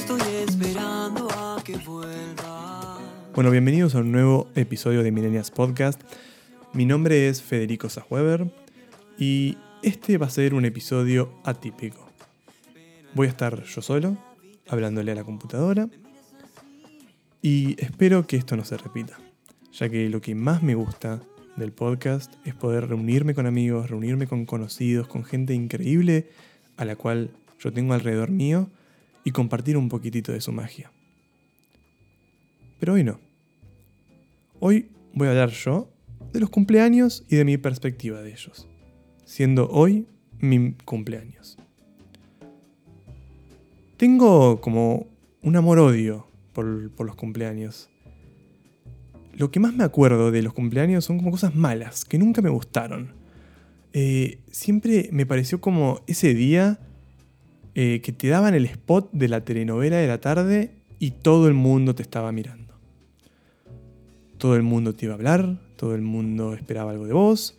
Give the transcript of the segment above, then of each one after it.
estoy esperando a que vuelva. Bueno, bienvenidos a un nuevo episodio de Millennials Podcast. Mi nombre es Federico Sachweber y este va a ser un episodio atípico. Voy a estar yo solo, hablándole a la computadora, y espero que esto no se repita, ya que lo que más me gusta del podcast es poder reunirme con amigos, reunirme con conocidos, con gente increíble a la cual yo tengo alrededor mío y compartir un poquitito de su magia. Pero hoy no. Hoy voy a hablar yo de los cumpleaños y de mi perspectiva de ellos, siendo hoy mi cumpleaños. Tengo como un amor-odio por, por los cumpleaños lo que más me acuerdo de los cumpleaños son como cosas malas, que nunca me gustaron. Eh, siempre me pareció como ese día eh, que te daban el spot de la telenovela de la tarde y todo el mundo te estaba mirando. Todo el mundo te iba a hablar, todo el mundo esperaba algo de vos,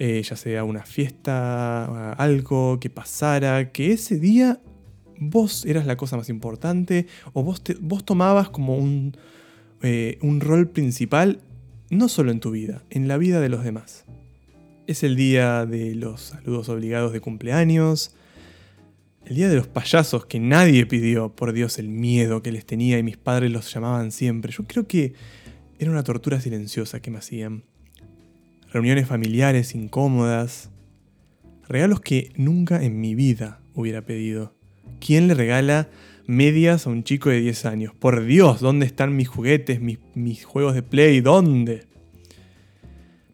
eh, ya sea una fiesta, algo que pasara, que ese día vos eras la cosa más importante o vos, vos tomabas como un, eh, un rol principal no solo en tu vida, en la vida de los demás. Es el día de los saludos obligados de cumpleaños, el día de los payasos que nadie pidió, por Dios, el miedo que les tenía y mis padres los llamaban siempre. Yo creo que era una tortura silenciosa que me hacían. Reuniones familiares incómodas, regalos que nunca en mi vida hubiera pedido. ¿Quién le regala medias a un chico de 10 años. Por Dios, ¿dónde están mis juguetes, mis, mis juegos de play? ¿Dónde?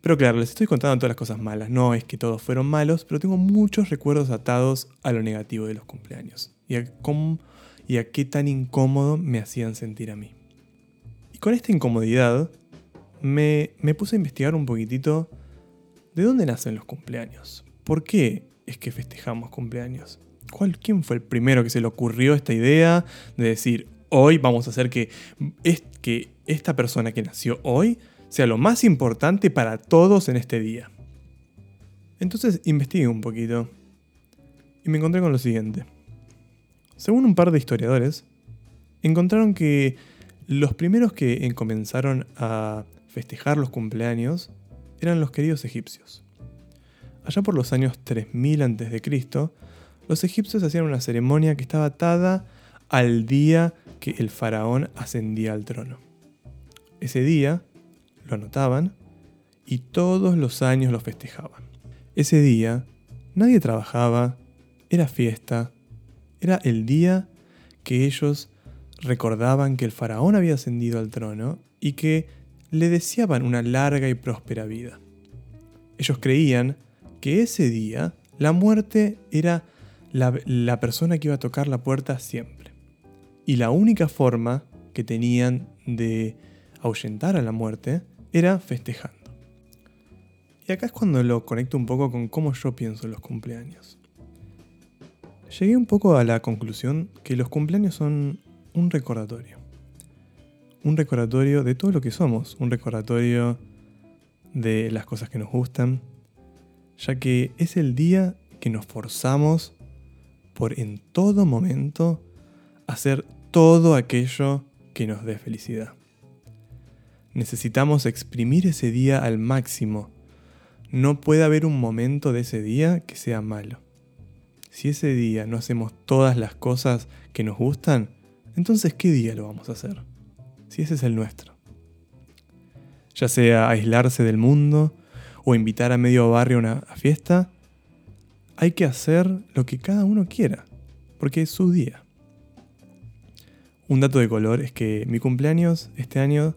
Pero claro, les estoy contando todas las cosas malas. No es que todos fueron malos, pero tengo muchos recuerdos atados a lo negativo de los cumpleaños. Y a, cómo, y a qué tan incómodo me hacían sentir a mí. Y con esta incomodidad me, me puse a investigar un poquitito de dónde nacen los cumpleaños. ¿Por qué es que festejamos cumpleaños? ¿Cuál, ¿Quién fue el primero que se le ocurrió esta idea de decir, hoy vamos a hacer que, es, que esta persona que nació hoy sea lo más importante para todos en este día? Entonces investigué un poquito y me encontré con lo siguiente. Según un par de historiadores, encontraron que los primeros que comenzaron a festejar los cumpleaños eran los queridos egipcios. Allá por los años 3000 a.C., los egipcios hacían una ceremonia que estaba atada al día que el faraón ascendía al trono. Ese día lo anotaban y todos los años lo festejaban. Ese día nadie trabajaba, era fiesta, era el día que ellos recordaban que el faraón había ascendido al trono y que le deseaban una larga y próspera vida. Ellos creían que ese día la muerte era la, persona que iba a tocar la puerta siempre. Y la única forma que tenían de ahuyentar a la muerte era festejando. Y acá es cuando lo conecto un poco con cómo yo pienso en los cumpleaños. Llegué un poco a la conclusión que los cumpleaños son un recordatorio. Un recordatorio de todo lo que somos, un recordatorio de las cosas que nos gustan, ya que es el día que nos forzamos por en todo momento hacer todo aquello que nos dé felicidad. Necesitamos exprimir ese día al máximo. No puede haber un momento de ese día que sea malo. Si ese día no hacemos todas las cosas que nos gustan, entonces ¿qué día lo vamos a hacer? Si ese es el nuestro. Ya sea aislarse del mundo o invitar a medio barrio a una fiesta, hay que hacer lo que cada uno quiera, porque es su día. Un dato de color es que mi cumpleaños este año,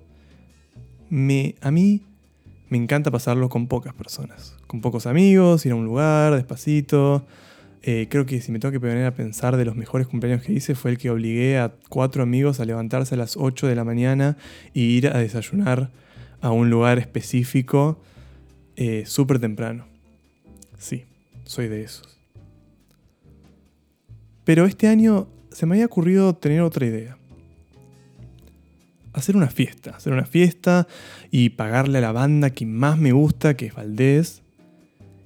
me, a mí me encanta pasarlo con pocas personas, con pocos amigos, ir a un lugar despacito. Eh, creo que si me tengo que poner a pensar de los mejores cumpleaños que hice fue el que obligué a cuatro amigos a levantarse a las 8 de la mañana y ir a desayunar a un lugar específico eh, súper temprano. Sí, soy de esos. Pero este año se me había ocurrido tener otra idea. Hacer una fiesta, hacer una fiesta y pagarle a la banda que más me gusta, que es Valdés,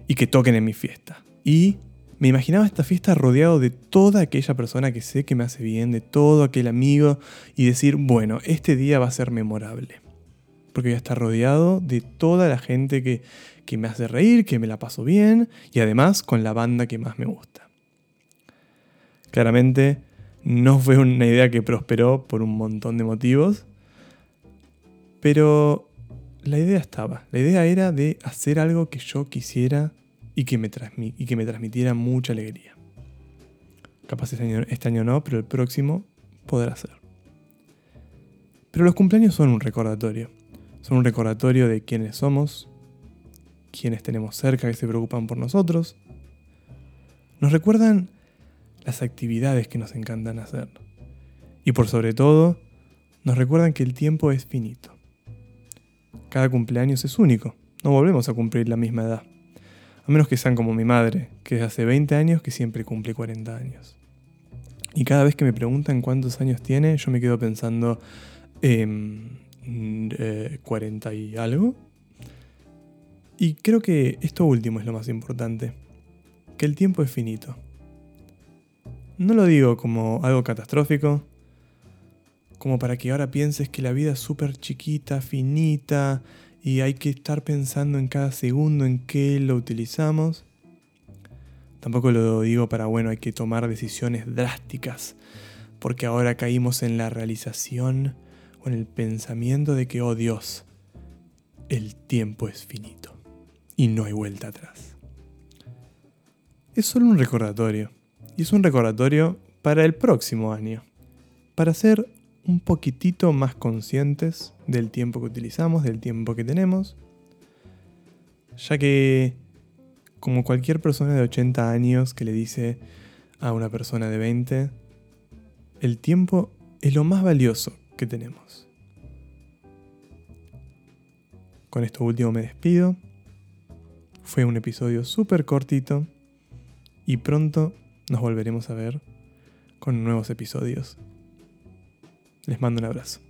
y que toquen en mi fiesta. Y Me imaginaba esta fiesta rodeado de toda aquella persona que sé que me hace bien, de todo aquel amigo, y decir, bueno, este día va a ser memorable. Porque voy a estar rodeado de toda la gente que, que me hace reír, que me la paso bien, y además con la banda que más me gusta. Claramente no fue una idea que prosperó por un montón de motivos, pero la idea estaba. La idea era de hacer algo que yo quisiera y que me, transmitiera mucha alegría. Capaz este año, este año no, pero el próximo podrá ser. Pero los cumpleaños son un recordatorio. Son un recordatorio de quiénes somos, quiénes tenemos cerca que se preocupan por nosotros. Nos recuerdan las actividades que nos encantan hacer. Y por sobre todo, nos recuerdan que el tiempo es finito. Cada cumpleaños es único, no volvemos a cumplir la misma edad. A menos que sean como mi madre, que desde hace 20 años que siempre cumple 40 años. Y cada vez que me preguntan cuántos años tiene, yo me quedo pensando, eh, eh, 40 y algo. Y creo que esto último es lo más importante, que el tiempo es finito. No lo digo como algo catastrófico, como para que ahora pienses que la vida es súper chiquita, finita, y hay que estar pensando en cada segundo en qué lo utilizamos. Tampoco lo digo para, bueno, hay que tomar decisiones drásticas, porque ahora caímos en la realización o en el pensamiento de que, oh Dios, el tiempo es finito y no hay vuelta atrás. Es solo un recordatorio y es un recordatorio para el próximo año, para ser un poquitito más conscientes del tiempo que utilizamos, del tiempo que tenemos, ya que como cualquier persona de 80 años que le dice a una persona de 20, el tiempo es lo más valioso que tenemos. Con esto último me despido. Fue un episodio súper cortito y pronto nos volveremos a ver con nuevos episodios. Les mando un abrazo.